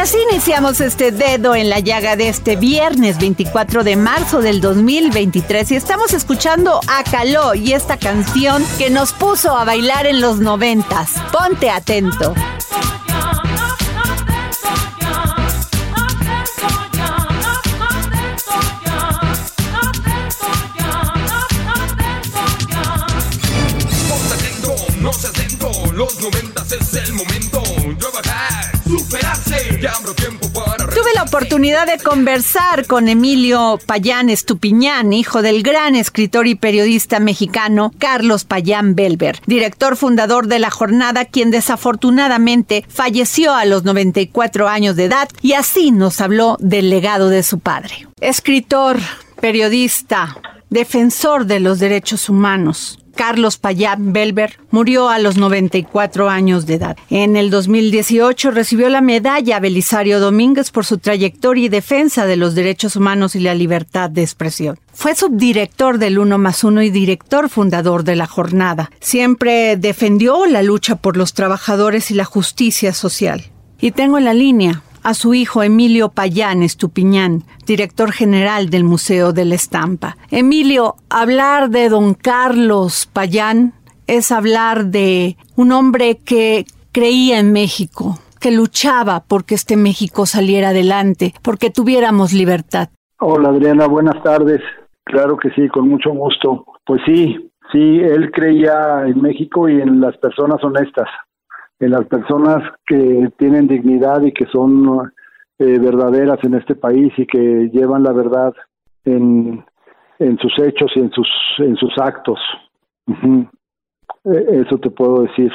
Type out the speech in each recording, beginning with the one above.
Así iniciamos este dedo en la llaga de este viernes 24 de marzo del 2023 y estamos escuchando a Caló y esta canción que nos puso a bailar en los noventas. Ponte atento. Oportunidad de conversar con Emilio Payán Estupiñán, hijo del gran escritor y periodista mexicano Carlos Payán Belver, director fundador de La Jornada, quien desafortunadamente falleció a los 94 años de edad y así nos habló del legado de su padre. Escritor, periodista, defensor de los derechos humanos. Carlos Payán Belver murió a los 94 años de edad. En el 2018 recibió la medalla Belisario Domínguez por su trayectoria y defensa de los derechos humanos y la libertad de expresión. Fue subdirector del Uno más Uno y director fundador de la jornada. Siempre defendió la lucha por los trabajadores y la justicia social. Y tengo en la línea a su hijo Emilio Payán Estupiñán, director general del Museo de la Estampa. Emilio, hablar de don Carlos Payán es hablar de un hombre que creía en México, que luchaba porque este México saliera adelante, porque tuviéramos libertad. Hola Adriana, buenas tardes. Claro que sí, con mucho gusto. Pues sí, sí, él creía en México y en las personas honestas en las personas que tienen dignidad y que son eh, verdaderas en este país y que llevan la verdad en, en sus hechos y en sus en sus actos. Eh, Eso te puedo decir.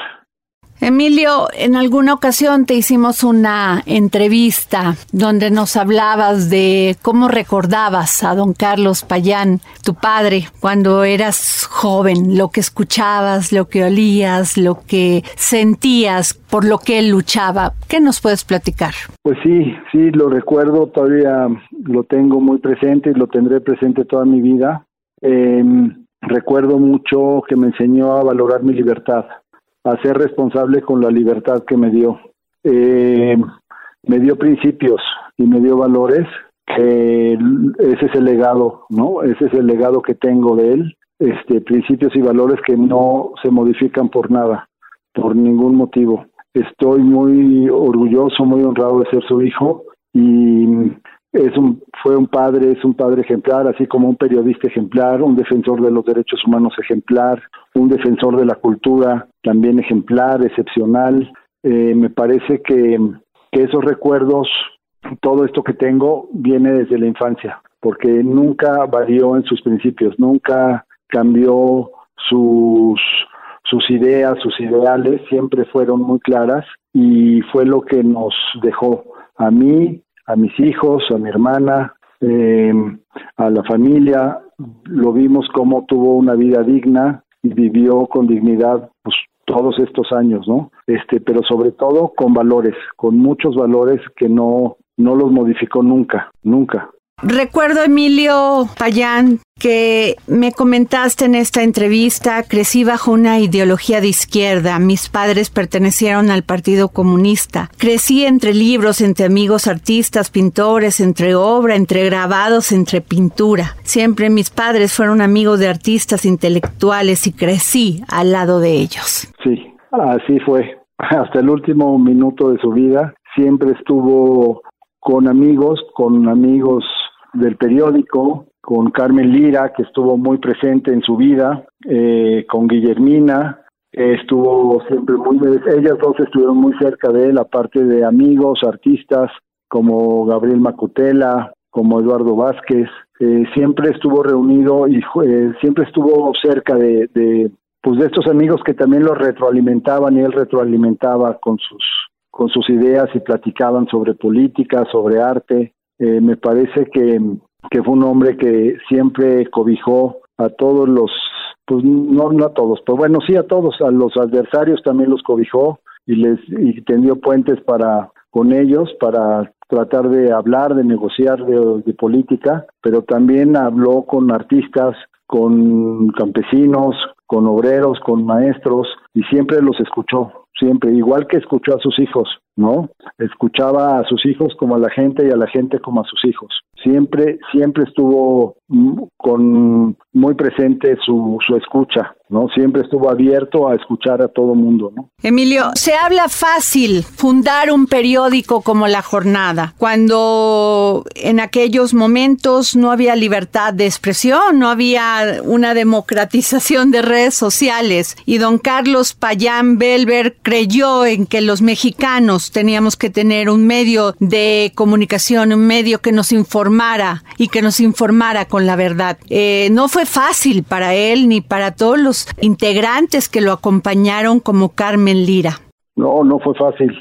Emilio, en alguna ocasión te hicimos una entrevista donde nos hablabas de cómo recordabas a don Carlos Payán, tu padre, cuando eras joven, lo que escuchabas, lo que olías, lo que sentías, por lo que él luchaba. ¿Qué nos puedes platicar? Pues sí, sí, lo recuerdo, todavía lo tengo muy presente y lo tendré presente toda mi vida. Eh, recuerdo mucho que me enseñó a valorar mi libertad, a ser responsable con la libertad que me dio. Eh, me dio principios y me dio valores, que ese es el legado, ¿no? Ese es el legado que tengo de él, este, principios y valores que no se modifican por nada, por ningún motivo. Estoy muy orgulloso, muy honrado de ser su hijo y es un fue un padre, es un padre ejemplar, así como un periodista ejemplar, un defensor de los derechos humanos ejemplar, un defensor de la cultura también ejemplar, excepcional. Eh, me parece que, que esos recuerdos, todo esto que tengo, viene desde la infancia, porque nunca varió en sus principios, nunca cambió sus sus ideas, sus ideales siempre fueron muy claras y fue lo que nos dejó a mí, a mis hijos, a mi hermana, eh, a la familia. Lo vimos cómo tuvo una vida digna y vivió con dignidad pues, todos estos años, ¿no? Este, pero sobre todo con valores, con muchos valores que no no los modificó nunca, nunca. Recuerdo, Emilio Payán, que me comentaste en esta entrevista, crecí bajo una ideología de izquierda, mis padres pertenecieron al Partido Comunista, crecí entre libros, entre amigos artistas, pintores, entre obra, entre grabados, entre pintura. Siempre mis padres fueron amigos de artistas intelectuales y crecí al lado de ellos. Sí, así fue. Hasta el último minuto de su vida siempre estuvo con amigos, con amigos del periódico, con Carmen Lira, que estuvo muy presente en su vida, eh, con Guillermina, estuvo siempre muy, ellas dos estuvieron muy cerca de él, aparte de amigos, artistas como Gabriel Macutela, como Eduardo Vázquez, eh, siempre estuvo reunido y eh, siempre estuvo cerca de, de, pues de estos amigos que también lo retroalimentaban y él retroalimentaba con sus con sus ideas y platicaban sobre política, sobre arte, eh, me parece que, que fue un hombre que siempre cobijó a todos los, pues no, no a todos, pero bueno, sí a todos, a los adversarios también los cobijó y les y tendió puentes para con ellos para tratar de hablar, de negociar de, de política, pero también habló con artistas, con campesinos, con obreros, con maestros y siempre los escuchó, siempre, igual que escuchó a sus hijos, ¿no? Escuchaba a sus hijos como a la gente y a la gente como a sus hijos. Siempre, siempre estuvo mm, con muy presente su, su escucha, ¿no? Siempre estuvo abierto a escuchar a todo mundo, ¿no? Emilio, se habla fácil fundar un periódico como La Jornada, cuando en aquellos momentos no había libertad de expresión, no había una democratización de redes sociales y don Carlos Payán Belver creyó en que los mexicanos teníamos que tener un medio de comunicación, un medio que nos informara y que nos informara con la verdad. Eh, no fue fácil para él ni para todos los integrantes que lo acompañaron como Carmen Lira. No, no fue fácil.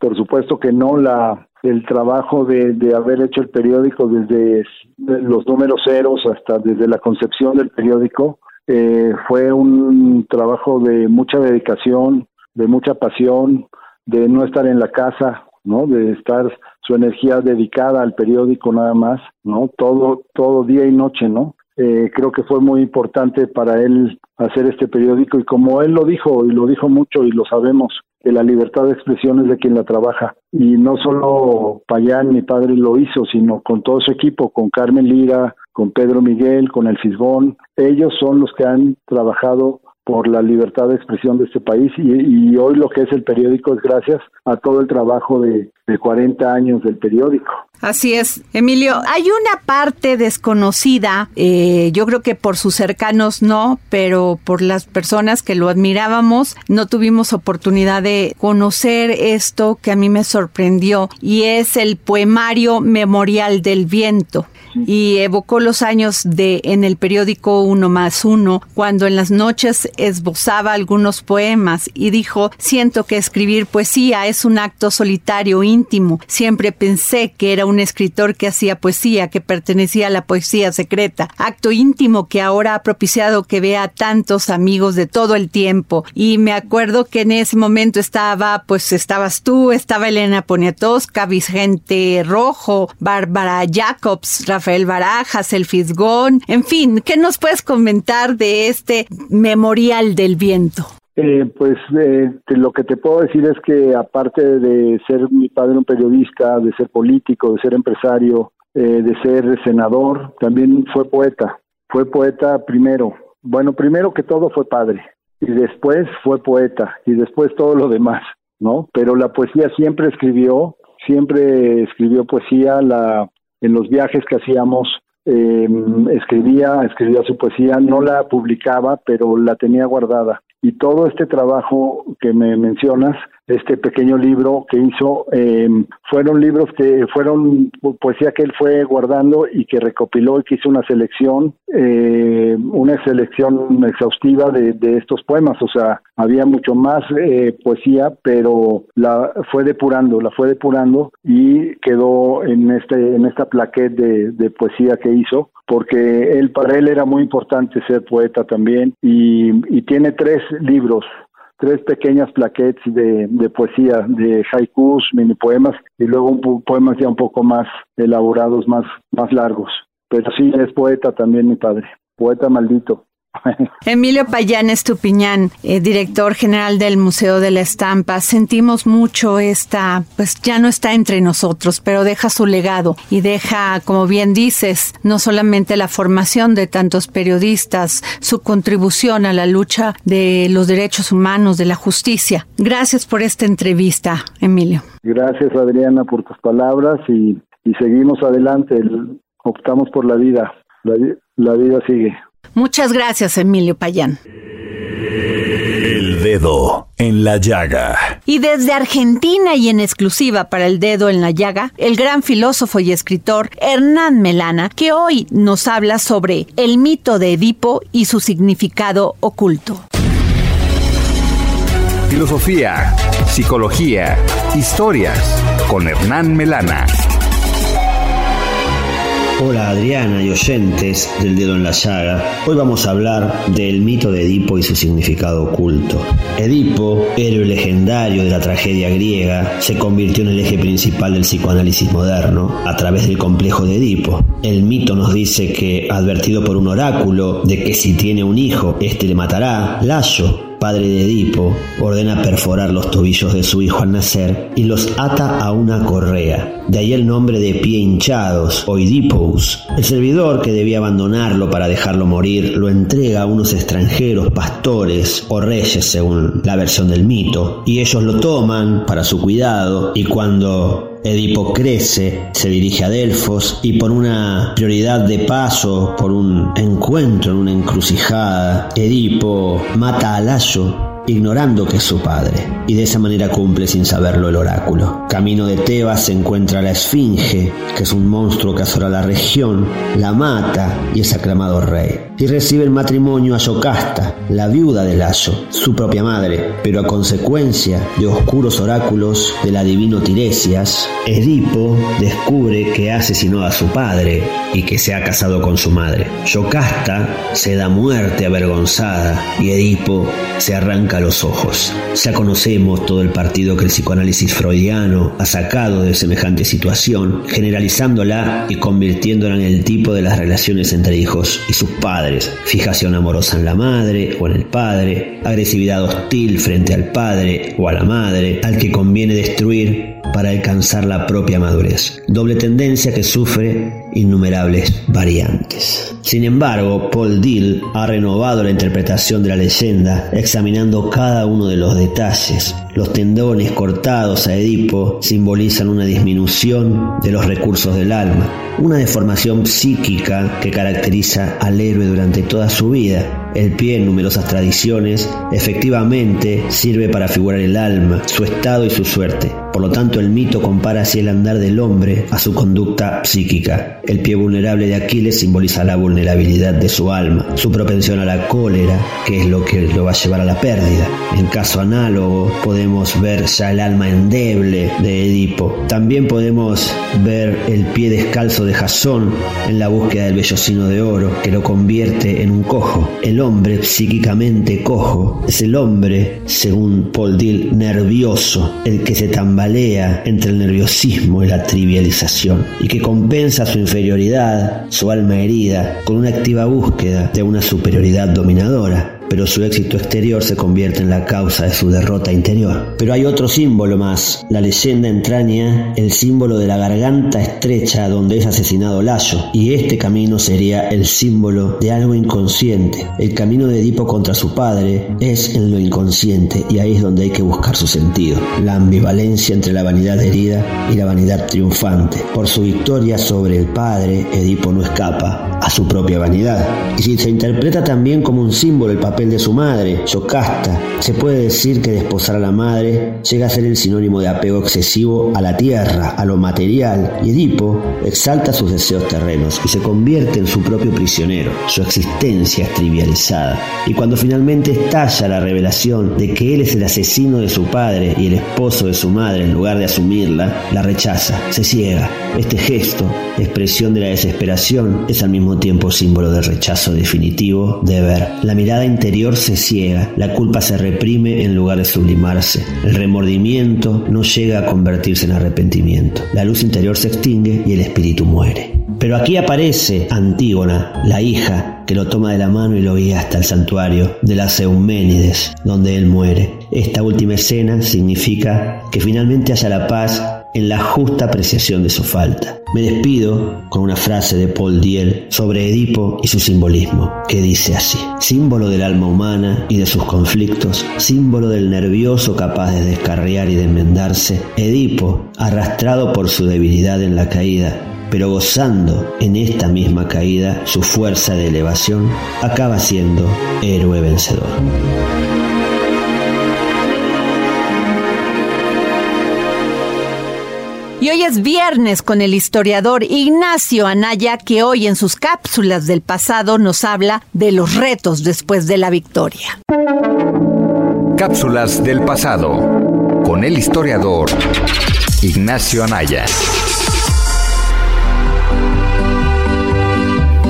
Por supuesto que no. La, el trabajo de, de haber hecho el periódico desde los números ceros hasta desde la concepción del periódico eh, fue un trabajo de mucha dedicación, de mucha pasión, de no estar en la casa, ¿no? De estar su energía dedicada al periódico nada más, ¿no? Todo, todo día y noche, ¿no? Eh, creo que fue muy importante para él hacer este periódico y como él lo dijo y lo dijo mucho y lo sabemos, que la libertad de expresión es de quien la trabaja. Y no solo Payán, mi padre, lo hizo, sino con todo su equipo, con Carmen Lira, con Pedro Miguel, con el Fisgón. Ellos son los que han trabajado por la libertad de expresión de este país y, hoy lo que es el periódico es gracias a todo el trabajo de, de 40 años del periódico. Así es, Emilio. Hay una parte desconocida, eh, yo creo que por sus cercanos no, pero por las personas que lo admirábamos, no tuvimos oportunidad de conocer esto que a mí me sorprendió y es el poemario Memorial del Viento y evocó los años de en el periódico Uno más Uno, cuando en las noches esbozaba algunos poemas y dijo, siento que escribir poesía es un acto solitario íntimo. Siempre pensé que era un escritor que hacía poesía, que pertenecía a la poesía secreta, acto íntimo que ahora ha propiciado que vea tantos amigos de todo el tiempo. Y me acuerdo que en ese momento estaba, pues estabas tú, estaba Elena Poniatowska, Vicente Rojo, Bárbara Jacobs, Rafael Barajas, El Fisgón, en fin, ¿qué nos puedes comentar de este memorial del viento? Eh, pues eh, lo que te puedo decir es que aparte de ser mi padre un periodista, de ser político, de ser empresario, eh, de ser senador, también fue poeta. Fue poeta primero. Bueno, primero que todo fue padre y después fue poeta y después todo lo demás, ¿no? Pero la poesía siempre escribió, siempre escribió poesía. La en los viajes que hacíamos eh, escribía, escribía su poesía, no la publicaba, pero la tenía guardada. Y todo este trabajo que me mencionas, este pequeño libro que hizo, eh, fueron libros que fueron poesía que él fue guardando y que recopiló y que hizo una selección, eh, una selección exhaustiva de, de, estos poemas. O sea, había mucho más eh, poesía, pero la fue depurando, la fue depurando y quedó en este, en esta plaqueta de, poesía que hizo porque él para él era muy importante ser poeta también y tiene tres libros tres pequeñas plaquettes de, de poesía, de haikus, mini poemas y luego un poemas ya un poco más elaborados, más, más largos. Pero sí, es poeta también mi padre, poeta maldito. Emilio Payán Estupiñán, eh, director general del Museo de la Estampa, sentimos mucho esta, pues ya no está entre nosotros, pero deja su legado y deja, como bien dices, no solamente la formación de tantos periodistas, su contribución a la lucha de los derechos humanos, de la justicia. Gracias por esta entrevista, Emilio. Gracias, Adriana, por tus palabras y, seguimos adelante, optamos por la vida, la vida sigue. Muchas gracias, Emilio Payán. El dedo en la llaga. Y desde Argentina y en exclusiva para el dedo en la llaga, el gran filósofo y escritor Hernán Melana, que hoy nos habla sobre el mito de Edipo y su significado oculto. Filosofía, psicología, historias con Hernán Melana. Hola Adriana y oyentes del dedo en la llaga. Hoy vamos a hablar del mito de Edipo y su significado oculto. Edipo, héroe legendario de la tragedia griega, se convirtió en el eje principal del psicoanálisis moderno a través del complejo de Edipo. El mito nos dice que, advertido por un oráculo de que si tiene un hijo, éste le matará, Layo, padre de Edipo, ordena perforar los tobillos de su hijo al nacer y los ata a una correa. De ahí el nombre de pie hinchados o Edipus. El servidor que debía abandonarlo para dejarlo morir lo entrega a unos extranjeros, pastores o reyes según la versión del mito, y ellos lo toman para su cuidado y cuando Edipo crece, se dirige a Delfos y por una prioridad de paso, por un encuentro en una encrucijada, Edipo mata a Layo ignorando que es su padre, y de esa manera cumple sin saberlo el oráculo. Camino de Tebas se encuentra la Esfinge, que es un monstruo que azora la región, la mata y es aclamado rey. Y recibe el matrimonio a Yocasta, la viuda de Layo, su propia madre, pero a consecuencia de oscuros oráculos del adivino Tiresias, Edipo descubre que ha asesinado a su padre y que se ha casado con su madre. Yocasta se da muerte avergonzada y Edipo se arranca los ojos. Ya conocemos todo el partido que el psicoanálisis freudiano ha sacado de semejante situación, generalizándola y convirtiéndola en el tipo de las relaciones entre hijos y sus padres. Fijación amorosa en la madre o en el padre, agresividad hostil frente al padre o a la madre, al que conviene destruir para alcanzar la propia madurez. Doble tendencia que sufre innumerables variantes. Sin embargo, Paul Dill ha renovado la interpretación de la leyenda, examinando cada uno de los detalles. Los tendones cortados a Edipo simbolizan una disminución de los recursos del alma, una deformación psíquica que caracteriza al héroe durante toda su vida el pie en numerosas tradiciones efectivamente sirve para figurar el alma, su estado y su suerte. Por lo tanto, el mito compara así el andar del hombre a su conducta psíquica. El pie vulnerable de Aquiles simboliza la vulnerabilidad de su alma, su propensión a la cólera, que es lo que lo va a llevar a la pérdida. En caso análogo, podemos ver ya el alma endeble de Edipo. También podemos ver el pie descalzo de Jasón en la búsqueda del vellocino de oro, que lo convierte en un cojo. Hombre psíquicamente cojo es el hombre, según Paul Dill, nervioso, el que se tambalea entre el nerviosismo y la trivialización, y que compensa su inferioridad, su alma herida, con una activa búsqueda de una superioridad dominadora pero su éxito exterior se convierte en la causa de su derrota interior. Pero hay otro símbolo más. La leyenda entraña el símbolo de la garganta estrecha donde es asesinado Layo, y este camino sería el símbolo de algo inconsciente. El camino de Edipo contra su padre es en lo inconsciente, y ahí es donde hay que buscar su sentido. La ambivalencia entre la vanidad herida y la vanidad triunfante. Por su victoria sobre el padre, Edipo no escapa a su propia vanidad. Y si se interpreta también como un símbolo el papel de su madre, Yocasta. Se puede decir que desposar a la madre llega a ser el sinónimo de apego excesivo a la tierra, a lo material, y Edipo exalta sus deseos terrenos y se convierte en su propio prisionero. Su existencia es trivializada. Y cuando finalmente estalla la revelación de que él es el asesino de su padre y el esposo de su madre, en lugar de asumirla, la rechaza, se ciega. Este gesto, expresión de la desesperación, es al mismo tiempo símbolo de rechazo definitivo de ver. La mirada interior se ciega, la culpa se reprime en lugar de sublimarse, el remordimiento no llega a convertirse en arrepentimiento, la luz interior se extingue y el espíritu muere. Pero aquí aparece Antígona, la hija, que lo toma de la mano y lo guía hasta el santuario de las Euménides, donde él muere. Esta última escena significa que finalmente haya la paz en la justa apreciación de su falta. Me despido con una frase de Paul Diel sobre Edipo y su simbolismo, que dice así, símbolo del alma humana y de sus conflictos, símbolo del nervioso capaz de descarriar y de enmendarse, Edipo, arrastrado por su debilidad en la caída, pero gozando en esta misma caída su fuerza de elevación, acaba siendo héroe vencedor. Y hoy es viernes con el historiador Ignacio Anaya, que hoy en sus cápsulas del pasado nos habla de los retos después de la victoria. Cápsulas del pasado con el historiador Ignacio Anaya.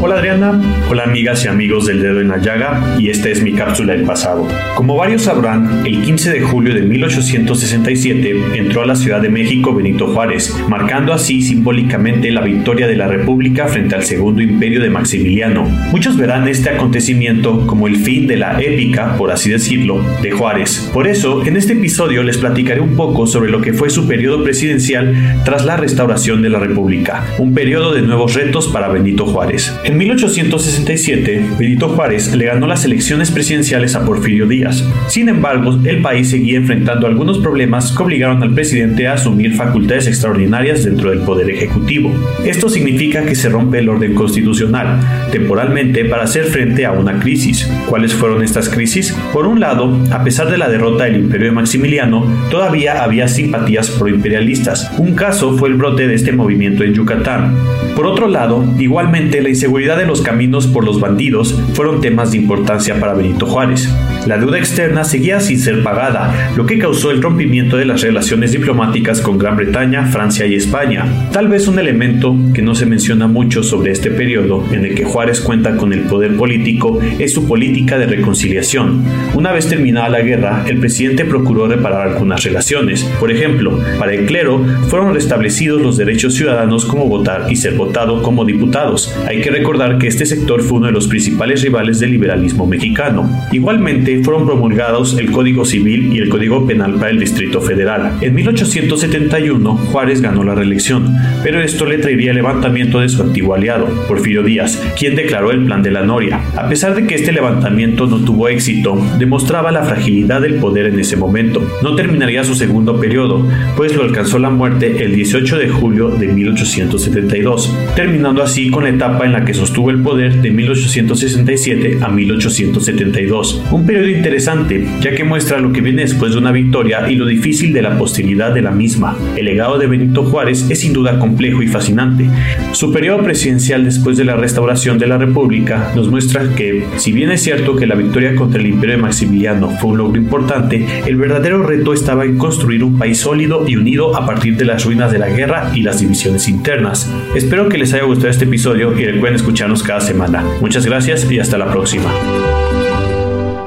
Hola Adriana, hola amigas y amigos del dedo en la llaga y esta es mi cápsula del pasado. Como varios sabrán, el 15 de julio de 1867 entró a la Ciudad de México Benito Juárez, marcando así simbólicamente la victoria de la República frente al Segundo Imperio de Maximiliano. Muchos verán este acontecimiento como el fin de la épica, por así decirlo, de Juárez. Por eso, en este episodio les platicaré un poco sobre lo que fue su periodo presidencial tras la restauración de la República, un periodo de nuevos retos para Benito Juárez. 1867, Benito Juárez le ganó las elecciones presidenciales a Porfirio Díaz. Sin embargo, el país seguía enfrentando algunos problemas que obligaron al presidente a asumir facultades extraordinarias dentro del Poder Ejecutivo. Esto significa que se rompe el orden constitucional, temporalmente para hacer frente a una crisis. ¿Cuáles fueron estas crisis? Por un lado, a pesar de la derrota del imperio de Maximiliano, todavía había simpatías proimperialistas. Un caso fue el brote de este movimiento en Yucatán. Por otro lado, igualmente la inseguridad de los caminos por los bandidos fueron temas de importancia para Benito Juárez. La deuda externa seguía sin ser pagada, lo que causó el rompimiento de las relaciones diplomáticas con Gran Bretaña, Francia y España. Tal vez un elemento que no se menciona mucho sobre este periodo en el que Juárez cuenta con el poder político es su política de reconciliación. Una vez terminada la guerra, el presidente procuró reparar algunas relaciones. Por ejemplo, para el clero fueron restablecidos los derechos ciudadanos como votar y ser votado como diputados. Hay que recordar que este sector fue uno de los principales rivales del liberalismo mexicano. Igualmente fueron promulgados el Código Civil y el Código Penal para el Distrito Federal. En 1871 Juárez ganó la reelección, pero esto le traería el levantamiento de su antiguo aliado, Porfirio Díaz, quien declaró el Plan de la Noria. A pesar de que este levantamiento no tuvo éxito, demostraba la fragilidad del poder en ese momento. No terminaría su segundo periodo, pues lo alcanzó la muerte el 18 de julio de 1872, terminando así con la etapa en la que sostuvo el poder de 1867 a 1872. Un periodo interesante, ya que muestra lo que viene después de una victoria y lo difícil de la posteridad de la misma. El legado de Benito Juárez es sin duda complejo y fascinante. Su periodo presidencial después de la restauración de la República nos muestra que, si bien es cierto que la victoria contra el imperio de Maximiliano fue un logro importante, el verdadero reto estaba en construir un país sólido y unido a partir de las ruinas de la guerra y las divisiones internas. Espero que les haya gustado este episodio y recuerden escucharnos cada semana. Muchas gracias y hasta la próxima.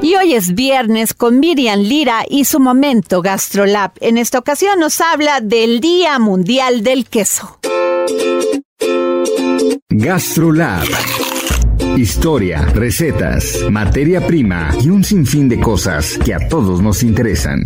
Y hoy es viernes con Miriam Lira y su momento GastroLab. En esta ocasión nos habla del Día Mundial del Queso. GastroLab. Historia, recetas, materia prima y un sinfín de cosas que a todos nos interesan.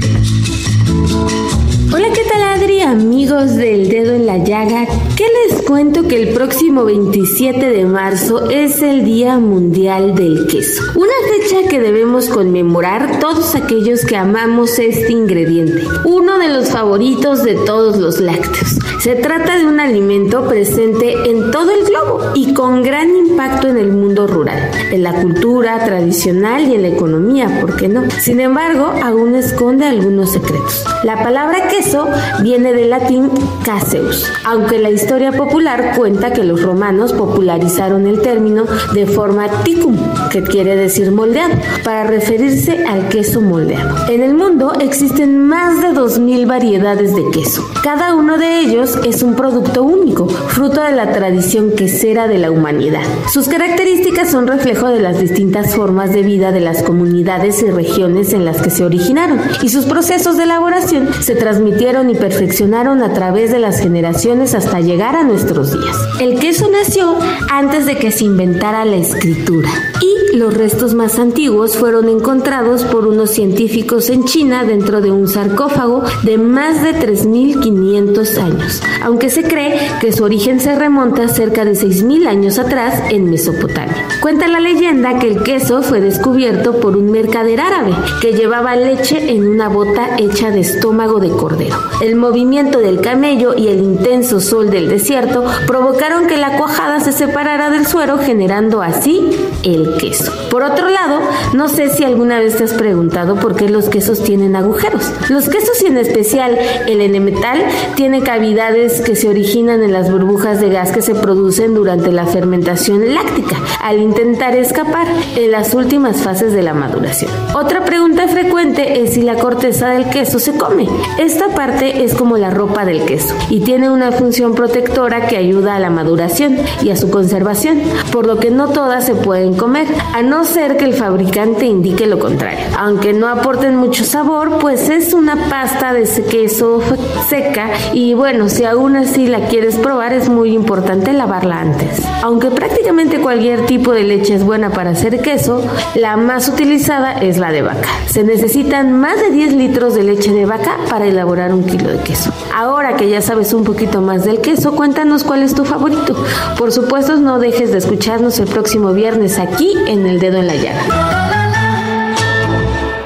Hola, ¿qué tal Adri, amigos del dedo en la llaga? ¿Qué les cuento que el próximo 27 de marzo es el Día Mundial del Queso? Una fecha que debemos conmemorar todos aquellos que amamos este ingrediente, uno de los favoritos de todos los lácteos. Se trata de un alimento presente en todo el globo y con gran impacto en el mundo rural, en la cultura tradicional y en la economía, ¿por qué no? Sin embargo, aún esconde algunos secretos. La palabra queso viene del latín caseus, aunque la historia popular cuenta que los romanos popularizaron el término de forma ticum, que quiere decir moldeado, para referirse al queso moldeado. En el mundo existen más de 2.000 variedades de queso. Cada uno de ellos es un producto único, fruto de la tradición quesera de la humanidad. Sus características son reflejo de las distintas formas de vida de las comunidades y regiones en las que se originaron, y sus procesos de elaboración se transmitieron y perfeccionaron a través de las generaciones hasta llegar a nuestros días. El queso nació antes de que se inventara la escritura y los restos más antiguos fueron encontrados por unos científicos en China dentro de un sarcófago de más de 3.500 años, aunque se cree que su origen se remonta cerca de 6.000 años atrás en Mesopotamia. Cuenta la leyenda que el queso fue descubierto por un mercader árabe que llevaba leche en una bota hecha de estómago de cordero. El movimiento del camello y el intenso sol del desierto provocaron que la cuajada se separara del suero generando así el queso. Por otro lado, no sé si alguna vez te has preguntado por qué los quesos tienen agujeros. Los quesos y en especial el enemetal tiene que se originan en las burbujas de gas que se producen durante la fermentación láctica al intentar escapar en las últimas fases de la maduración. Otra pregunta frecuente es si la corteza del queso se come. Esta parte es como la ropa del queso y tiene una función protectora que ayuda a la maduración y a su conservación, por lo que no todas se pueden comer, a no ser que el fabricante indique lo contrario. Aunque no aporten mucho sabor, pues es una pasta de queso seca y bueno, si aún así la quieres probar es muy importante lavarla antes. Aunque prácticamente cualquier tipo de leche es buena para hacer queso, la más utilizada es la de vaca. Se necesitan más de 10 litros de leche de vaca para elaborar un kilo de queso. Ahora que ya sabes un poquito más del queso, cuéntanos cuál es tu favorito. Por supuesto, no dejes de escucharnos el próximo viernes aquí en El Dedo en la Llaga.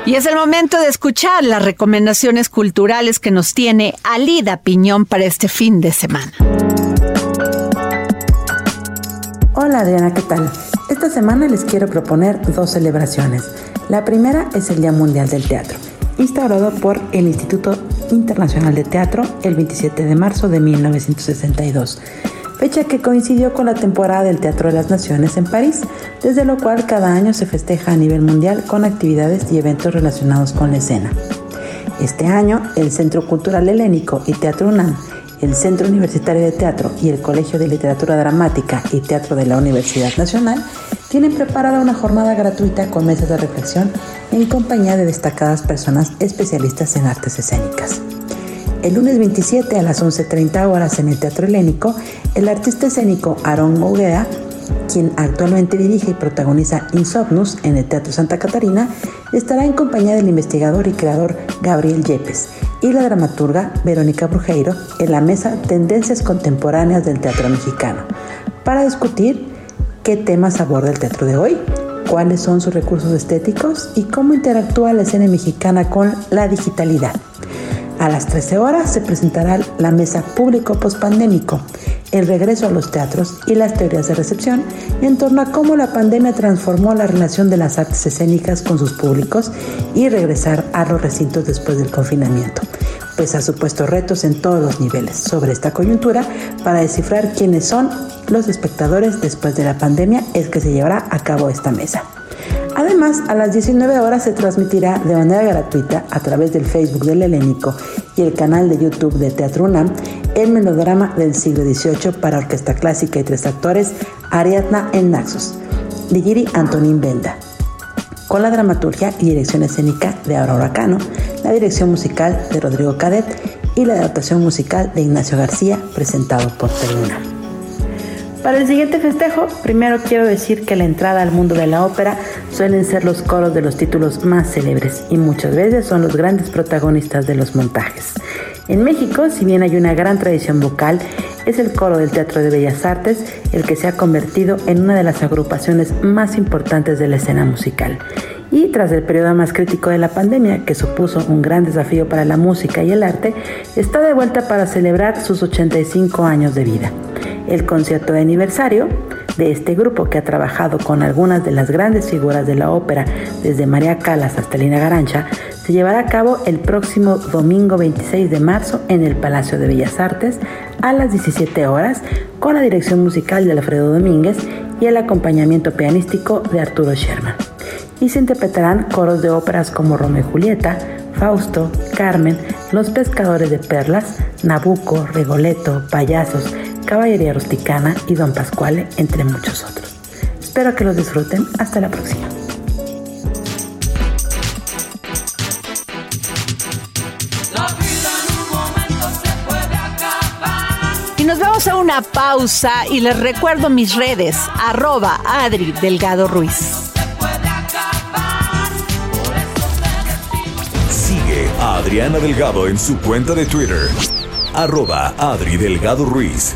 Y es el momento de escuchar las recomendaciones culturales que nos tiene Alida Piñón para este fin de semana. Hola Adriana, ¿qué tal? Esta semana les quiero proponer dos celebraciones. La primera es el Día Mundial del Teatro, instaurado por el Instituto Internacional de Teatro el 27 de marzo de 1962 fecha que coincidió con la temporada del Teatro de las Naciones en París, desde lo cual cada año se festeja a nivel mundial con actividades y eventos relacionados con la escena. Este año, el Centro Cultural Helénico y Teatro UNAM, el Centro Universitario de Teatro y el Colegio de Literatura Dramática y Teatro de la Universidad Nacional tienen preparada una jornada gratuita con mesas de reflexión en compañía de destacadas personas especialistas en artes escénicas. El lunes 27 a las 11.30 horas en el Teatro Helénico, el artista escénico Aaron Oguea, quien actualmente dirige y protagoniza Insomnus en el Teatro Santa Catarina, estará en compañía del investigador y creador Gabriel Yepes y la dramaturga Verónica Brujeiro en la mesa Tendencias Contemporáneas del Teatro Mexicano, para discutir qué temas aborda el teatro de hoy, cuáles son sus recursos estéticos y cómo interactúa la escena mexicana con la digitalidad. A las 13 horas se presentará la mesa público pospandémico, el regreso a los teatros y las teorías de recepción en torno a cómo la pandemia transformó la relación de las artes escénicas con sus públicos y regresar a los recintos después del confinamiento pues ha supuesto retos en todos los niveles sobre esta coyuntura para descifrar quiénes son los espectadores después de la pandemia es que se llevará a cabo esta mesa. Además, a las 19 horas se transmitirá de manera gratuita a través del Facebook del Helénico y el canal de YouTube de Teatro UNAM el melodrama del siglo XVIII para orquesta clásica y tres actores Ariadna en Naxos, Ligiri Antonín Benda, con la dramaturgia y dirección escénica de Aurora Cano, la dirección musical de Rodrigo Cadet y la adaptación musical de Ignacio García, presentado por Teluna. Para el siguiente festejo, primero quiero decir que la entrada al mundo de la ópera suelen ser los coros de los títulos más célebres y muchas veces son los grandes protagonistas de los montajes. En México, si bien hay una gran tradición vocal, es el coro del Teatro de Bellas Artes el que se ha convertido en una de las agrupaciones más importantes de la escena musical. Y tras el periodo más crítico de la pandemia, que supuso un gran desafío para la música y el arte, está de vuelta para celebrar sus 85 años de vida. El concierto de aniversario de este grupo que ha trabajado con algunas de las grandes figuras de la ópera, desde María Calas hasta Lina Garancha, se llevará a cabo el próximo domingo 26 de marzo en el Palacio de Bellas Artes a las 17 horas con la dirección musical de Alfredo Domínguez y el acompañamiento pianístico de Arturo Sherman. Y se interpretarán coros de óperas como Romeo y Julieta, Fausto, Carmen, Los Pescadores de Perlas, Nabucco, Rigoletto, Payasos, Caballería Rusticana y Don Pascuale, entre muchos otros. Espero que los disfruten. Hasta la próxima. Y nos vamos a una pausa y les recuerdo mis redes, arroba Adri Delgado Ruiz. Sigue a Adriana Delgado en su cuenta de Twitter, arroba Adri Delgado Ruiz.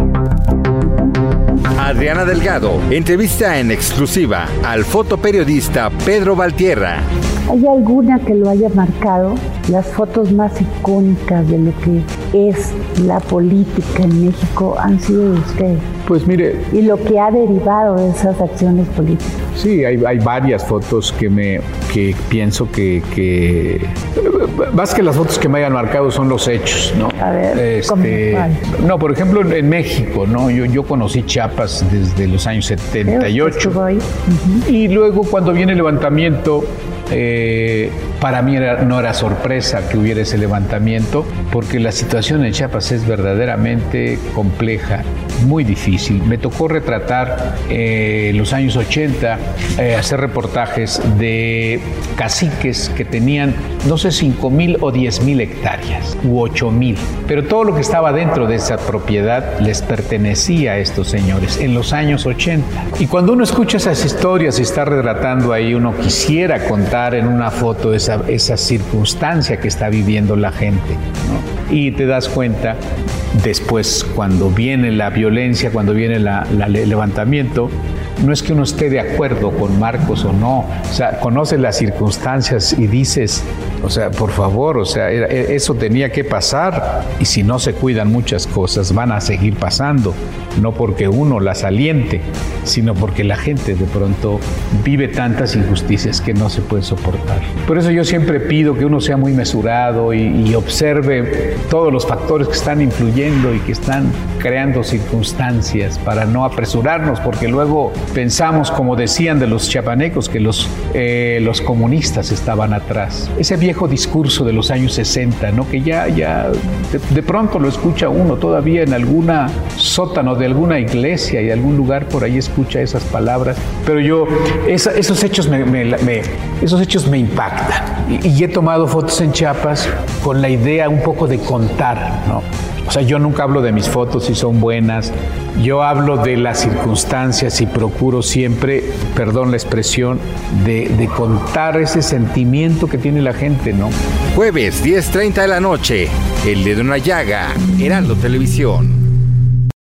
Adriana Delgado entrevista en exclusiva al fotoperiodista Pedro Valtierra. ¿Hay alguna que lo haya marcado? Las fotos más icónicas de lo que es la política en México han sido de usted. Pues mire. Y lo que ha derivado de esas acciones políticas. Sí, hay, hay varias fotos que me que pienso que, que, más que las fotos que me hayan marcado son los hechos, ¿no? A ver, este, no, por ejemplo en México, ¿no? Yo, yo conocí Chiapas desde los años 78 y luego cuando viene el levantamiento eh, para mí era, no era sorpresa que hubiera ese levantamiento, porque la situación en Chiapas es verdaderamente compleja, muy difícil. Me tocó retratar eh, los años 80, eh, hacer reportajes de caciques que tenían, no sé, 5 mil o 10 mil hectáreas, u 8 mil, pero todo lo que estaba dentro de esa propiedad les pertenecía a estos señores en los años 80. Y cuando uno escucha esas historias y está retratando ahí, uno quisiera contar en una foto esa, esa circunstancia que está viviendo la gente. Y te das cuenta después, cuando viene la violencia, cuando viene la levantamiento, no es que uno esté de acuerdo con Marcos o no, o sea, conoces las circunstancias y dices, o sea, por favor, o sea, eso tenía que pasar y si no se cuidan muchas cosas van a seguir pasando, no porque uno las aliente, sino porque la gente de pronto vive tantas injusticias que no se puede soportar. Por eso yo siempre pido que uno sea muy mesurado y observe todos los factores que están influyendo y que están creando circunstancias para no apresurarnos, porque luego pensamos, como decían de los chapanecos, que los, eh, los comunistas estaban atrás. Ese viejo discurso de los años 60, ¿no? que ya, ya de, de, pronto lo escucha uno todavía en alguna sótano de alguna iglesia y algún lugar por ahí escucha esas palabras. Pero yo, esa, esos, hechos me, me, me, esos hechos me impactan. Y, y he tomado fotos en Chiapas con la idea un poco de contar, ¿no? O sea, yo nunca hablo de mis fotos si son buenas, yo hablo de las circunstancias y procuro siempre, perdón la expresión, de, de contar ese sentimiento que tiene la gente, ¿no? Jueves 10.30 de la noche, El Dedo en la Llaga, Heraldo Televisión.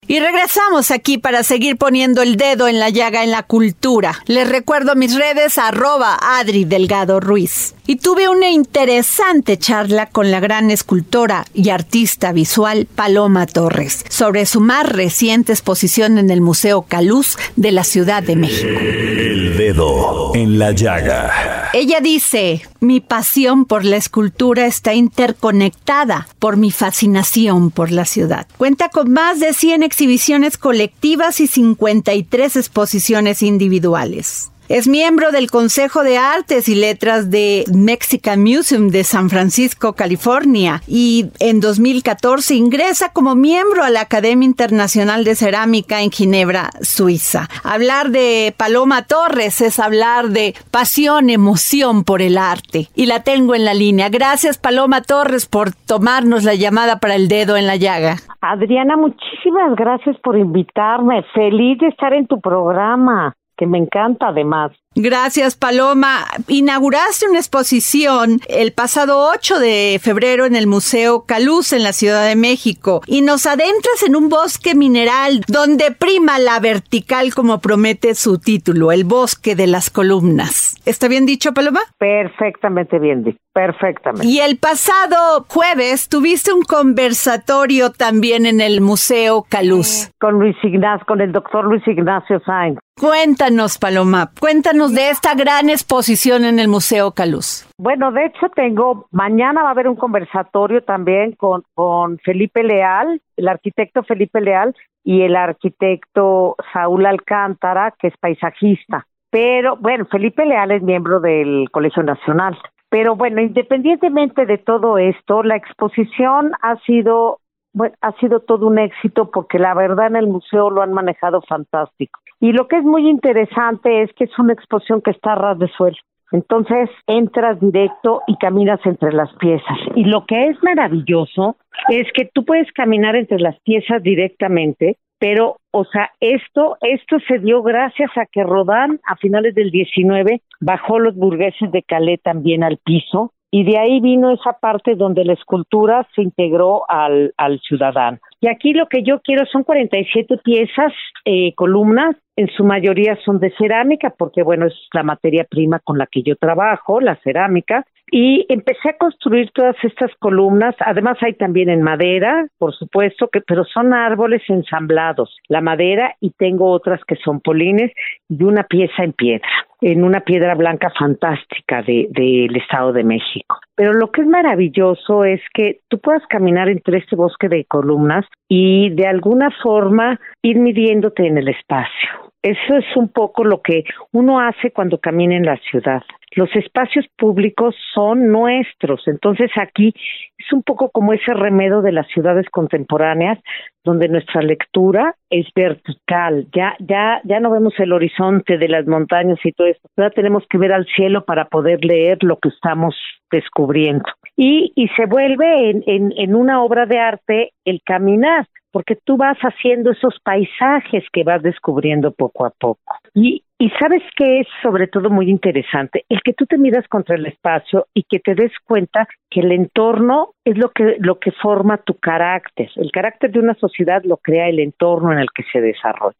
Y regresamos aquí para seguir poniendo el dedo en la llaga en la cultura. Les recuerdo mis redes arroba Adri Delgado Ruiz. Y tuve una interesante charla con la gran escultora y artista visual Paloma Torres sobre su más reciente exposición en el Museo Caluz de la Ciudad de México. El dedo en la llaga. Ella dice, mi pasión por la escultura está interconectada por mi fascinación por la ciudad. Cuenta con más de 100 exhibiciones colectivas y 53 exposiciones individuales. Es miembro del Consejo de Artes y Letras de Mexican Museum de San Francisco, California, y en 2014 ingresa como miembro a la Academia Internacional de Cerámica en Ginebra, Suiza. Hablar de Paloma Torres es hablar de pasión, emoción por el arte. Y la tengo en la línea. Gracias, Paloma Torres, por tomarnos la llamada para el dedo en la llaga. Adriana, muchísimas gracias por invitarme. Feliz de estar en tu programa, que me encanta además. Gracias, Paloma. Inauguraste una exposición el pasado 8 de febrero en el Museo Caluz en la Ciudad de México y nos adentras en un bosque mineral donde prima la vertical como promete su título, el bosque de las columnas. ¿Está bien dicho, Paloma? Perfectamente bien dicho. Perfectamente. Y el pasado jueves tuviste un conversatorio también en el Museo Caluz. Con Luis Ignacio, con el doctor Luis Ignacio Sainz. Cuéntanos, Paloma, cuéntanos de esta gran exposición en el Museo Caluz. Bueno, de hecho tengo, mañana va a haber un conversatorio también con, con Felipe Leal, el arquitecto Felipe Leal y el arquitecto Saúl Alcántara, que es paisajista. Pero bueno, Felipe Leal es miembro del Colegio Nacional. Pero bueno, independientemente de todo esto, la exposición ha sido bueno, ha sido todo un éxito porque la verdad en el museo lo han manejado fantástico. Y lo que es muy interesante es que es una exposición que está a ras de suelo. Entonces entras directo y caminas entre las piezas. Y lo que es maravilloso es que tú puedes caminar entre las piezas directamente, pero, o sea, esto, esto se dio gracias a que Rodán a finales del 19 bajó los burgueses de Calais también al piso y de ahí vino esa parte donde la escultura se integró al, al ciudadano. Y aquí lo que yo quiero son 47 piezas, eh, columnas, en su mayoría son de cerámica, porque bueno, es la materia prima con la que yo trabajo, la cerámica, y empecé a construir todas estas columnas. Además hay también en madera, por supuesto, que pero son árboles ensamblados, la madera y tengo otras que son polines y una pieza en piedra, en una piedra blanca fantástica del de, Estado de México. Pero lo que es maravilloso es que tú puedas caminar entre este bosque de columnas y de alguna forma ir midiéndote en el espacio. Eso es un poco lo que uno hace cuando camina en la ciudad los espacios públicos son nuestros. Entonces aquí es un poco como ese remedo de las ciudades contemporáneas, donde nuestra lectura es vertical. Ya, ya, ya no vemos el horizonte de las montañas y todo esto. Ahora tenemos que ver al cielo para poder leer lo que estamos descubriendo. Y, y se vuelve en, en, en una obra de arte el caminar porque tú vas haciendo esos paisajes que vas descubriendo poco a poco. Y, y sabes que es sobre todo muy interesante, el que tú te miras contra el espacio y que te des cuenta que el entorno es lo que, lo que forma tu carácter. El carácter de una sociedad lo crea el entorno en el que se desarrolla.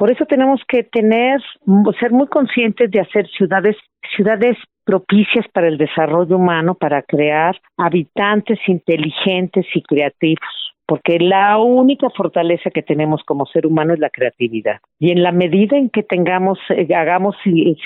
Por eso tenemos que tener, ser muy conscientes de hacer ciudades, ciudades propicias para el desarrollo humano, para crear habitantes inteligentes y creativos porque la única fortaleza que tenemos como ser humano es la creatividad. Y en la medida en que tengamos, eh, hagamos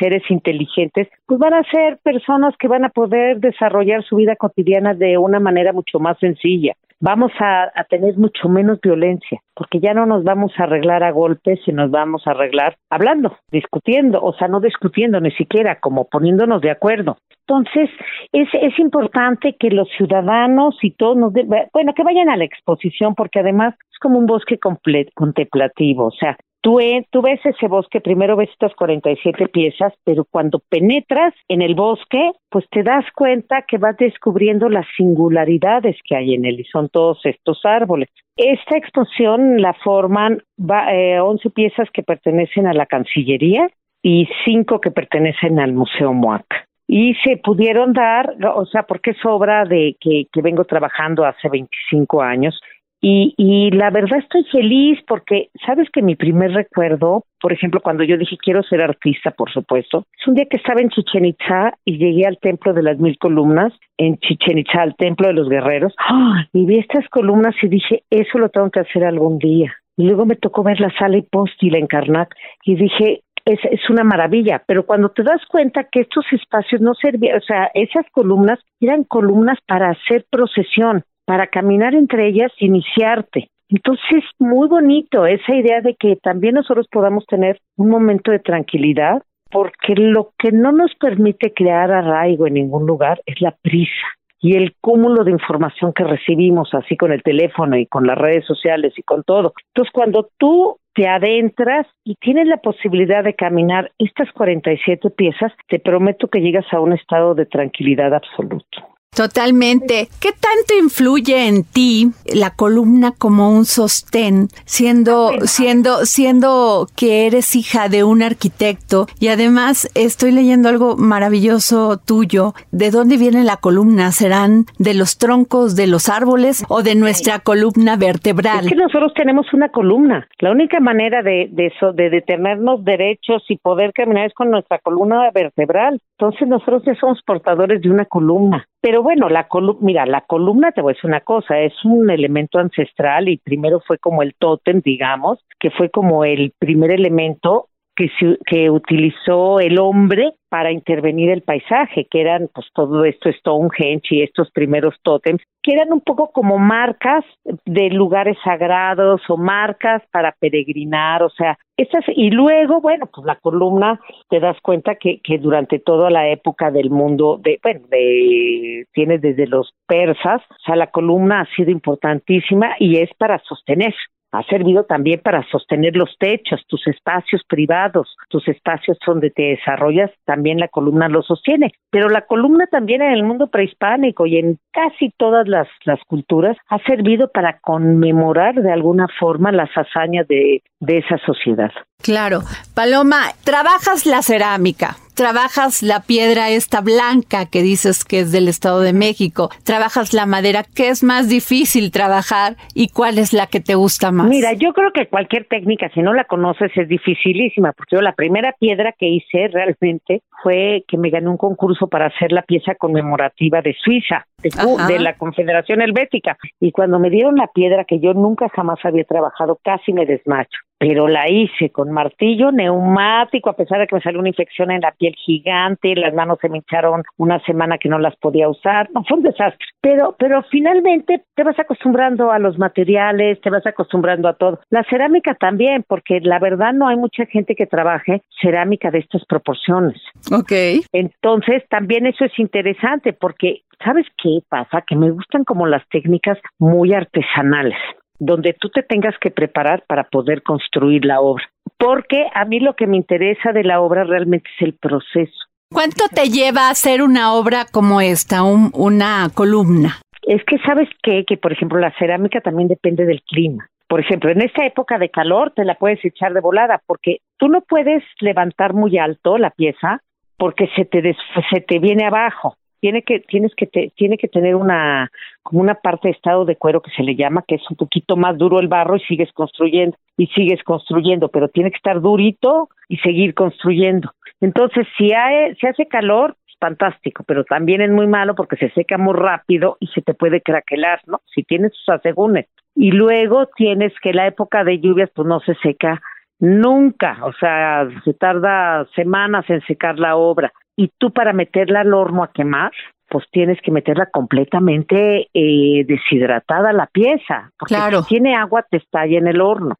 seres inteligentes, pues van a ser personas que van a poder desarrollar su vida cotidiana de una manera mucho más sencilla. Vamos a, a tener mucho menos violencia, porque ya no nos vamos a arreglar a golpes, y nos vamos a arreglar hablando, discutiendo, o sea, no discutiendo ni siquiera, como poniéndonos de acuerdo. Entonces, es, es importante que los ciudadanos y todos nos, bueno, que vayan a la exposición, porque además es como un bosque contemplativo, o sea, Tú, tú, ves ese bosque, primero ves estas 47 piezas, pero cuando penetras en el bosque, pues te das cuenta que vas descubriendo las singularidades que hay en él y son todos estos árboles. Esta exposición la forman eh, 11 piezas que pertenecen a la Cancillería y 5 que pertenecen al Museo MOAC y se pudieron dar, o sea, porque es obra de que, que vengo trabajando hace 25 años y, y la verdad estoy feliz porque, sabes que mi primer recuerdo, por ejemplo, cuando yo dije quiero ser artista, por supuesto, es un día que estaba en Chichen Itza y llegué al Templo de las Mil Columnas, en Chichen Itza, al Templo de los Guerreros, ¡ah! y vi estas columnas y dije, eso lo tengo que hacer algún día. Y luego me tocó ver la sala hipóstila en Karnak y dije, es, es una maravilla, pero cuando te das cuenta que estos espacios no servían, o sea, esas columnas eran columnas para hacer procesión, para caminar entre ellas iniciarte. Entonces, muy bonito esa idea de que también nosotros podamos tener un momento de tranquilidad porque lo que no nos permite crear arraigo en ningún lugar es la prisa y el cúmulo de información que recibimos así con el teléfono y con las redes sociales y con todo. Entonces, cuando tú te adentras y tienes la posibilidad de caminar estas 47 piezas, te prometo que llegas a un estado de tranquilidad absoluto. Totalmente. ¿Qué tanto influye en ti la columna como un sostén, siendo, siendo, siendo que eres hija de un arquitecto? Y además estoy leyendo algo maravilloso tuyo. ¿De dónde viene la columna? ¿Serán de los troncos de los árboles o de nuestra columna vertebral? Es que nosotros tenemos una columna. La única manera de, de eso, de detenernos derechos y poder caminar es con nuestra columna vertebral. Entonces nosotros ya somos portadores de una columna. Pero bueno, la columna, mira, la columna te voy a decir una cosa, es un elemento ancestral y primero fue como el tótem, digamos, que fue como el primer elemento que, que utilizó el hombre para intervenir el paisaje, que eran pues todo esto Stonehenge y estos primeros tótems, que eran un poco como marcas de lugares sagrados o marcas para peregrinar, o sea, y luego, bueno, pues la columna, te das cuenta que, que durante toda la época del mundo, de, bueno, de, tienes desde los persas, o sea, la columna ha sido importantísima y es para sostener, ha servido también para sostener los techos, tus espacios privados, tus espacios donde te desarrollas, también la columna lo sostiene. Pero la columna también en el mundo prehispánico y en casi todas las, las culturas ha servido para conmemorar de alguna forma las hazañas de, de esa sociedad. Claro. Paloma, trabajas la cerámica, trabajas la piedra esta blanca que dices que es del Estado de México, trabajas la madera, ¿qué es más difícil trabajar y cuál es la que te gusta más? Mira, yo creo que cualquier técnica, si no la conoces, es dificilísima, porque yo la primera piedra que hice realmente fue que me gané un concurso para hacer la pieza conmemorativa de Suiza, de, de la Confederación Helvética, y cuando me dieron la piedra que yo nunca jamás había trabajado, casi me desmacho pero la hice con martillo neumático, a pesar de que me salió una infección en la piel gigante, las manos se me hincharon una semana que no las podía usar, no, fue un desastre. Pero, pero finalmente te vas acostumbrando a los materiales, te vas acostumbrando a todo. La cerámica también, porque la verdad no hay mucha gente que trabaje cerámica de estas proporciones. Ok. Entonces, también eso es interesante, porque ¿sabes qué pasa? Que me gustan como las técnicas muy artesanales donde tú te tengas que preparar para poder construir la obra. Porque a mí lo que me interesa de la obra realmente es el proceso. ¿Cuánto te lleva a hacer una obra como esta, una columna? Es que sabes qué? que por ejemplo la cerámica también depende del clima. Por ejemplo, en esta época de calor te la puedes echar de volada porque tú no puedes levantar muy alto la pieza porque se te se te viene abajo tiene que tienes que tiene que tener una como una parte de estado de cuero que se le llama que es un poquito más duro el barro y sigues construyendo y sigues construyendo pero tiene que estar durito y seguir construyendo entonces si hay, si hace calor fantástico, pero también es muy malo porque se seca muy rápido y se te puede craquelar, ¿no? Si tienes sus asegúnes. Y luego tienes que la época de lluvias pues no se seca nunca, o sea, se tarda semanas en secar la obra y tú para meterla al horno a quemar, pues tienes que meterla completamente eh, deshidratada la pieza, porque si tiene agua te estalla en el horno.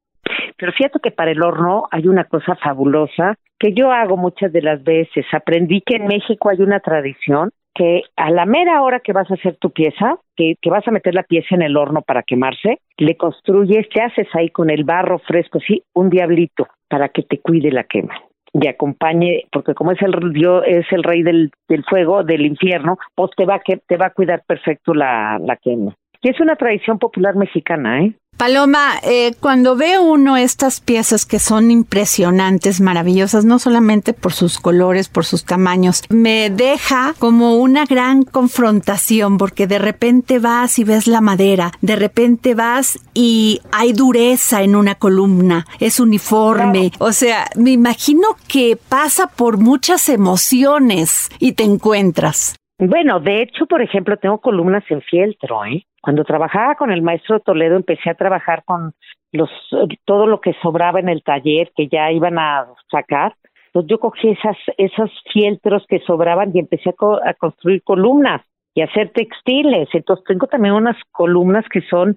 Pero fíjate que para el horno hay una cosa fabulosa que yo hago muchas de las veces. Aprendí que en México hay una tradición que a la mera hora que vas a hacer tu pieza, que, que, vas a meter la pieza en el horno para quemarse, le construyes, te haces ahí con el barro fresco, sí, un diablito para que te cuide la quema y acompañe, porque como es el Dios, es el rey del, del fuego, del infierno, pues te va, que, te va a cuidar perfecto la, la quema. Y es una tradición popular mexicana, ¿eh? Paloma, eh, cuando ve uno estas piezas que son impresionantes, maravillosas, no solamente por sus colores, por sus tamaños, me deja como una gran confrontación porque de repente vas y ves la madera, de repente vas y hay dureza en una columna, es uniforme, o sea, me imagino que pasa por muchas emociones y te encuentras. Bueno, de hecho, por ejemplo, tengo columnas en fieltro, ¿eh? Cuando trabajaba con el maestro Toledo empecé a trabajar con los todo lo que sobraba en el taller que ya iban a sacar. Entonces yo cogí esas esos fieltros que sobraban y empecé a, a construir columnas y hacer textiles. Entonces tengo también unas columnas que son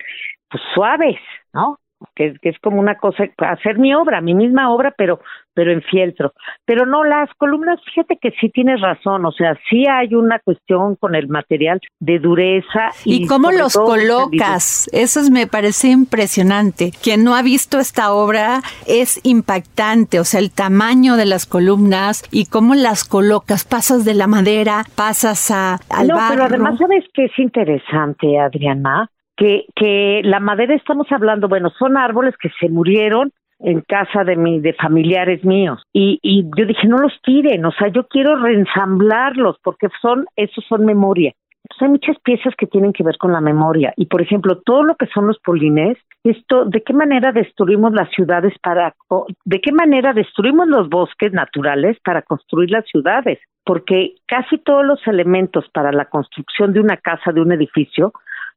pues, suaves, ¿no? Que, que es como una cosa, hacer mi obra, mi misma obra, pero pero en fieltro. Pero no, las columnas, fíjate que sí tienes razón, o sea, sí hay una cuestión con el material de dureza. ¿Y, cómo los colocas? Eso me parece impresionante. Quien no ha visto esta obra es impactante, o sea, el tamaño de las columnas y cómo las colocas. Pasas de la madera, pasas a, al No, pero además, ¿sabes qué es interesante, Adriana? Que, la madera estamos hablando, bueno, son árboles que se murieron en casa de mi, de familiares míos. Y, y yo dije, no los tiren, o sea, yo quiero reensamblarlos porque son, esos son memoria. Entonces hay muchas piezas que tienen que ver con la memoria. Y por ejemplo, todo lo que son los polines, esto, ¿de qué manera destruimos las ciudades para, de qué manera destruimos los bosques naturales para construir las ciudades? Porque casi todos los elementos para la construcción de una casa, de un edificio,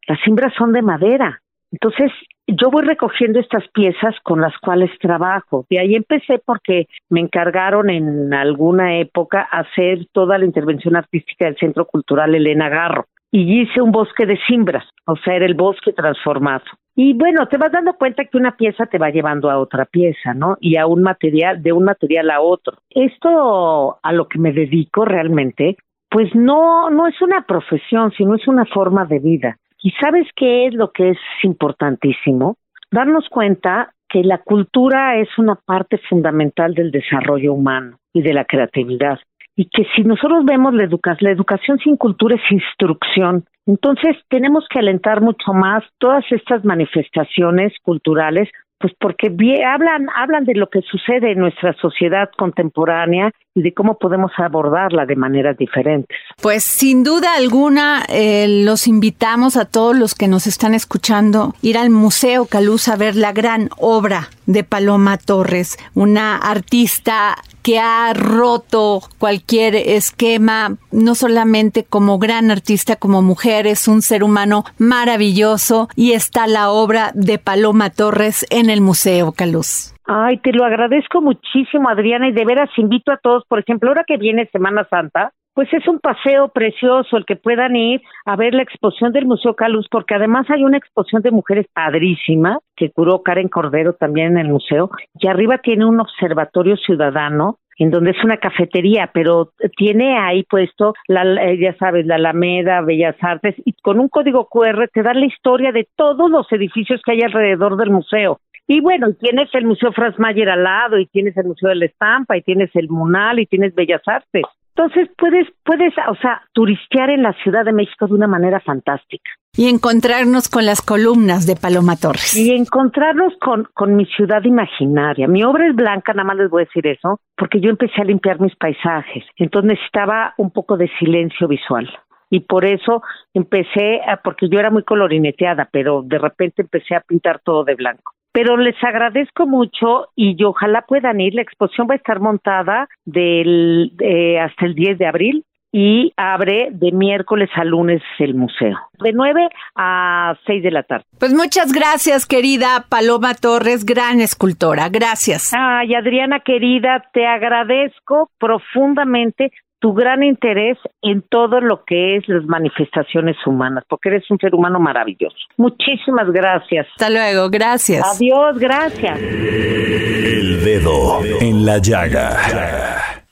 las cimbras son de madera. Entonces, yo voy recogiendo estas piezas con las cuales trabajo. De ahí empecé porque me encargaron en alguna época hacer toda la intervención artística del Centro Cultural Elena Garro. Y hice un bosque de cimbras, o sea, era el bosque transformado. Y bueno, te vas dando cuenta que una pieza te va llevando a otra pieza, ¿no? Y a un material, de un material a otro. Esto a lo que me dedico realmente, pues no, no es una profesión, sino es una forma de vida. ¿Y sabes qué es lo que es importantísimo? Darnos cuenta que la cultura es una parte fundamental del desarrollo humano y de la creatividad. Y que si nosotros vemos la educación, la educación sin cultura es instrucción. Entonces tenemos que alentar mucho más todas estas manifestaciones culturales pues porque hablan, hablan de lo que sucede en nuestra sociedad contemporánea de cómo podemos abordarla de maneras diferentes. Pues sin duda alguna eh, los invitamos a todos los que nos están escuchando ir al Museo Caluz a ver la gran obra de Paloma Torres, una artista que ha roto cualquier esquema, no solamente como gran artista, como mujer, es un ser humano maravilloso y está la obra de Paloma Torres en el Museo Caluz. Ay, te lo agradezco muchísimo, Adriana, y de veras invito a todos, por ejemplo, ahora que viene Semana Santa, pues es un paseo precioso el que puedan ir a ver la exposición del Museo Caluz, porque además hay una exposición de mujeres padrísima que curó Karen Cordero también en el museo, y arriba tiene un observatorio ciudadano en donde es una cafetería, pero tiene ahí puesto, la, eh, ya sabes, la Alameda, Bellas Artes, y con un código QR te da la historia de todos los edificios que hay alrededor del museo. Y bueno, tienes el Museo Franz Mayer al lado, y tienes el Museo de la Estampa, y tienes el Munal, y tienes Bellas Artes. Entonces puedes, puedes, o sea, turistear en la Ciudad de México de una manera fantástica. Y encontrarnos con las columnas de Paloma Torres. Y encontrarnos con, con mi ciudad imaginaria. Mi obra es blanca, nada más les voy a decir eso, porque yo empecé a limpiar mis paisajes. Entonces necesitaba un poco de silencio visual. Y por eso empecé, a, porque yo era muy colorineteada, pero de repente empecé a pintar todo de blanco pero les agradezco mucho y ojalá puedan ir. La exposición va a estar montada del, eh, hasta el 10 de abril y abre de miércoles a lunes el museo, de 9 a 6 de la tarde. Pues muchas gracias, querida Paloma Torres, gran escultora. Gracias. Ay, Adriana, querida, te agradezco profundamente tu gran interés en todo lo que es las manifestaciones humanas, porque eres un ser humano maravilloso. Muchísimas gracias. Hasta luego, gracias. Adiós, gracias. El dedo en la llaga.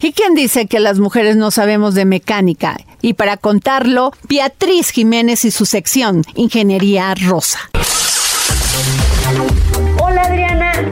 ¿Y quién dice que las mujeres no sabemos de mecánica? Y para contarlo, Beatriz Jiménez y su sección, Ingeniería Rosa.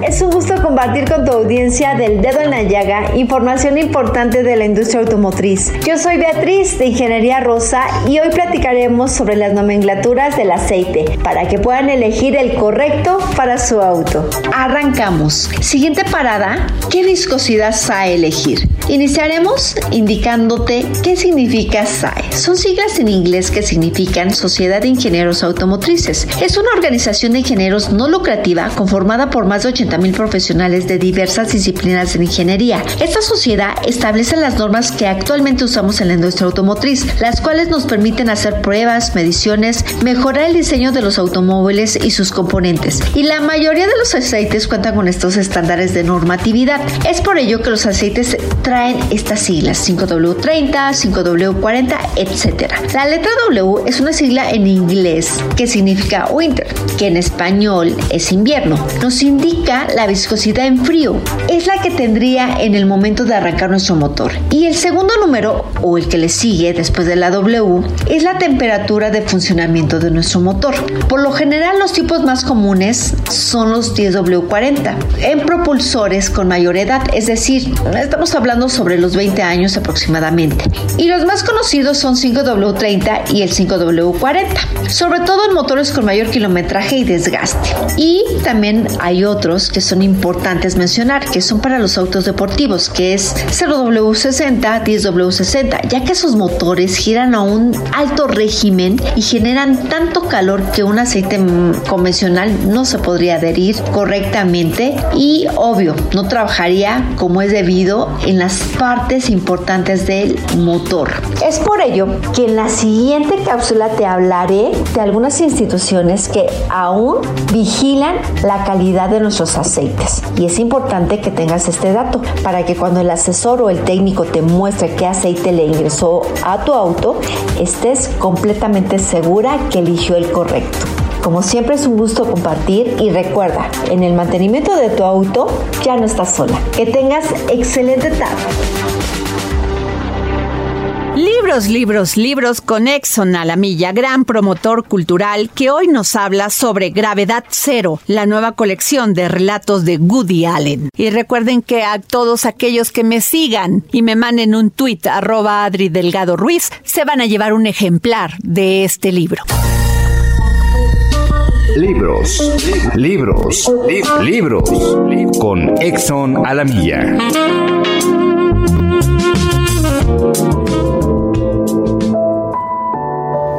Es un gusto compartir con tu audiencia del dedo en la llaga información importante de la industria automotriz. Yo soy Beatriz de Ingeniería Rosa y hoy platicaremos sobre las nomenclaturas del aceite para que puedan elegir el correcto para su auto. Arrancamos. Siguiente parada, ¿qué viscosidad SAE elegir? Iniciaremos indicándote qué significa SAE. Son siglas en inglés que significan Sociedad de Ingenieros Automotrices. Es una organización de ingenieros no lucrativa conformada por más de 80 mil profesionales de diversas disciplinas de ingeniería. Esta sociedad establece las normas que actualmente usamos en la industria automotriz, las cuales nos permiten hacer pruebas, mediciones, mejorar el diseño de los automóviles y sus componentes. Y la mayoría de los aceites cuentan con estos estándares de normatividad. Es por ello que los aceites traen estas siglas 5W30, 5W40, etc. La letra W es una sigla en inglés que significa winter, que en español es invierno. Nos indica la viscosidad en frío. Es la que tendría en el momento de arrancar nuestro motor. Y el segundo número, o el que le sigue después de la W, es la temperatura de funcionamiento de nuestro motor. Por lo general, los tipos más comunes son los 10W40 en propulsores con mayor edad, es decir, estamos hablando sobre los 20 años aproximadamente. Y los más conocidos son 5W30 y el 5W40, sobre todo en motores con mayor kilometraje y desgaste. Y también hay otros que son importantes mencionar, que son para los autos deportivos, que es 0W60, 10W60, ya que esos motores giran a un alto régimen y generan tanto calor que un aceite convencional no se podría adherir correctamente y obvio, no trabajaría como es debido en las partes importantes del motor. Es por ello que en la siguiente cápsula te hablaré de algunas instituciones que aún vigilan la calidad de nuestros aceites. Y es importante que tengas este dato para que cuando el asesor o el técnico te muestre qué aceite le ingresó a tu auto, estés completamente segura que eligió el correcto. Como siempre es un gusto compartir y recuerda, en el mantenimiento de tu auto ya no estás sola. Que tengas excelente tarde. Libros, libros, libros con Exxon a la milla, gran promotor cultural que hoy nos habla sobre Gravedad Cero, la nueva colección de relatos de Woody Allen. Y recuerden que a todos aquellos que me sigan y me manden un tuit arroba Adri Delgado Ruiz, se van a llevar un ejemplar de este libro. Libros, libros, libros con Exxon a la milla.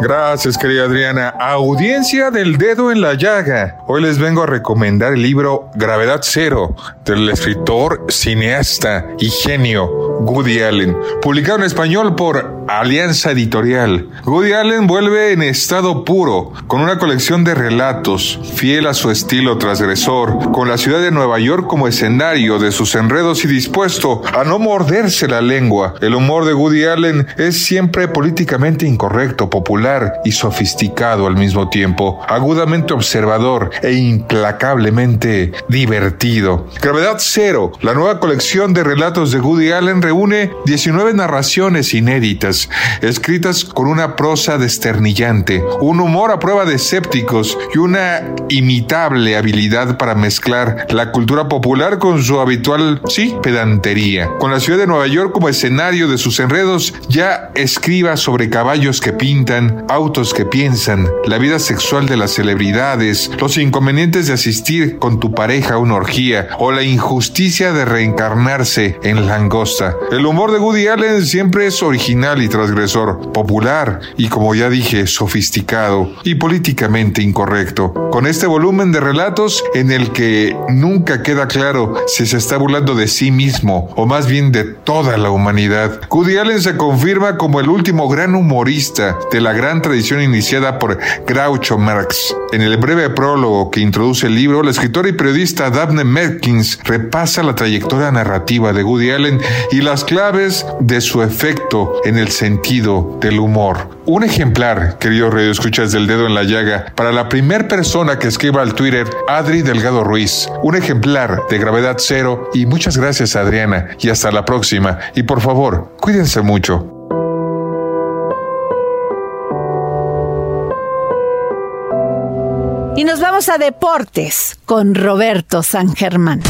Gracias, querida Adriana. Audiencia del dedo en la llaga. Hoy les vengo a recomendar el libro Gravedad Cero del escritor, cineasta y genio Woody Allen, publicado en español por Alianza Editorial. Woody Allen vuelve en estado puro, con una colección de relatos, fiel a su estilo transgresor, con la ciudad de Nueva York como escenario de sus enredos y dispuesto a no morderse la lengua. El humor de Woody Allen es siempre políticamente incorrecto, popular y sofisticado al mismo tiempo, agudamente observador e implacablemente divertido. Gravedad Cero, la nueva colección de relatos de Woody Allen reúne 19 narraciones inéditas, escritas con una prosa desternillante, un humor a prueba de escépticos y una imitable habilidad para mezclar la cultura popular con su habitual, sí, pedantería. Con la ciudad de Nueva York como escenario de sus enredos, ya escriba sobre caballos que pintan, autos que piensan, la vida sexual de las celebridades, los inconvenientes de asistir con tu pareja a una orgía o la injusticia de reencarnarse en langosta. El humor de Woody Allen siempre es original y transgresor, popular y como ya dije, sofisticado y políticamente incorrecto. Con este volumen de relatos en el que nunca queda claro si se está burlando de sí mismo o más bien de toda la humanidad, Woody Allen se confirma como el último gran humorista de la gran tradición iniciada por Groucho Marx. En el breve prólogo que introduce el libro, la escritora y periodista Daphne Merkins repasa la trayectoria narrativa de Woody Allen y las claves de su efecto en el sentido del humor. Un ejemplar, querido Radio Escuchas del Dedo en la Llaga, para la primer persona que escriba al Twitter, Adri Delgado Ruiz. Un ejemplar de gravedad cero y muchas gracias Adriana y hasta la próxima. Y por favor, cuídense mucho. Y nos vamos a deportes con Roberto San Germán.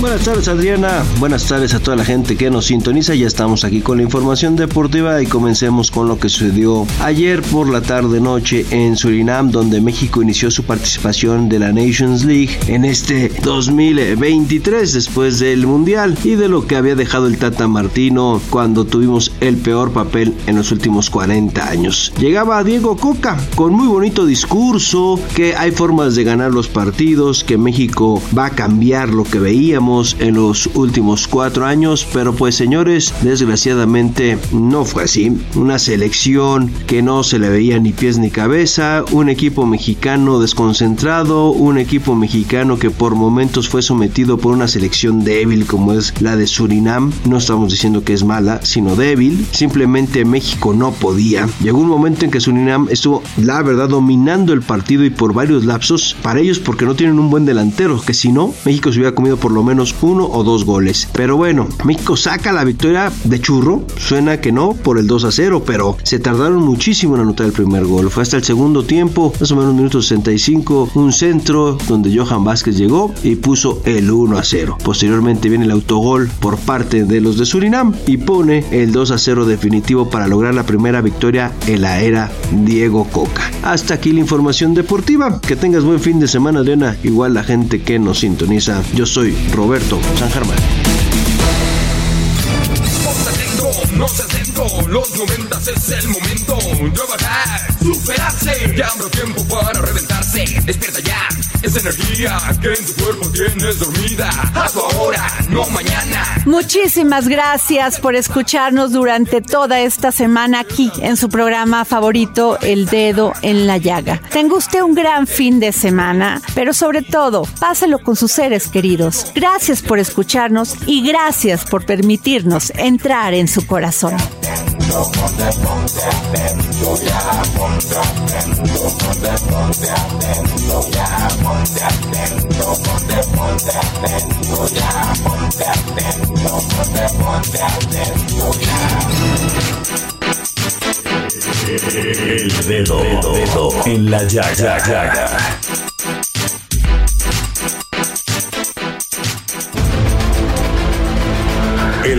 Buenas tardes Adriana, buenas tardes a toda la gente que nos sintoniza, ya estamos aquí con la información deportiva y comencemos con lo que sucedió ayer por la tarde noche en Surinam donde México inició su participación de la Nations League en este 2023 después del Mundial y de lo que había dejado el Tata Martino cuando tuvimos el peor papel en los últimos 40 años. Llegaba Diego Coca con muy bonito discurso que hay formas de ganar los partidos, que México va a cambiar lo que veíamos en los últimos cuatro años, pero pues señores, desgraciadamente no fue así. Una selección que no se le veía ni pies ni cabeza, un equipo mexicano desconcentrado, un equipo mexicano que por momentos fue sometido por una selección débil como es la de Surinam. No estamos diciendo que es mala, sino débil. Simplemente México no podía. Llegó un momento en que Surinam estuvo, la verdad, dominando el partido y por varios lapsos. Para ellos porque no tienen un buen delantero, que si no, México se hubiera comido por lo menos uno o dos goles. Pero bueno, México saca la victoria de churro. Suena que no por el 2 a 0, pero se tardaron muchísimo en anotar el primer gol. Fue hasta el segundo tiempo, más o menos minuto 65, un centro donde Johan Vázquez llegó y puso el 1 a 0. Posteriormente viene el autogol por parte de los de Surinam y pone el 2 a 0 definitivo para lograr la primera victoria en la era Diego Coca. Hasta aquí la información deportiva. Que tengas buen fin de semana, Elena. Igual la gente que nos sintoniza. Yo soy Roberto Roberto San Germán. No seas lento, los momentos es el momento. Trabajar, superarse. Ya habrá tiempo para reventarse. Despierta ya, esa energía que en tu cuerpo tienes dormida. Hazlo ahora, no mañana. Muchísimas gracias por escucharnos durante toda esta semana aquí en su programa favorito, El Dedo en la Llaga. Tenga usted un gran fin de semana, pero sobre todo, páselo con sus seres queridos. Gracias por escucharnos y gracias por permitirnos entrar en su corazón. El dedo, dedo en la llaga. El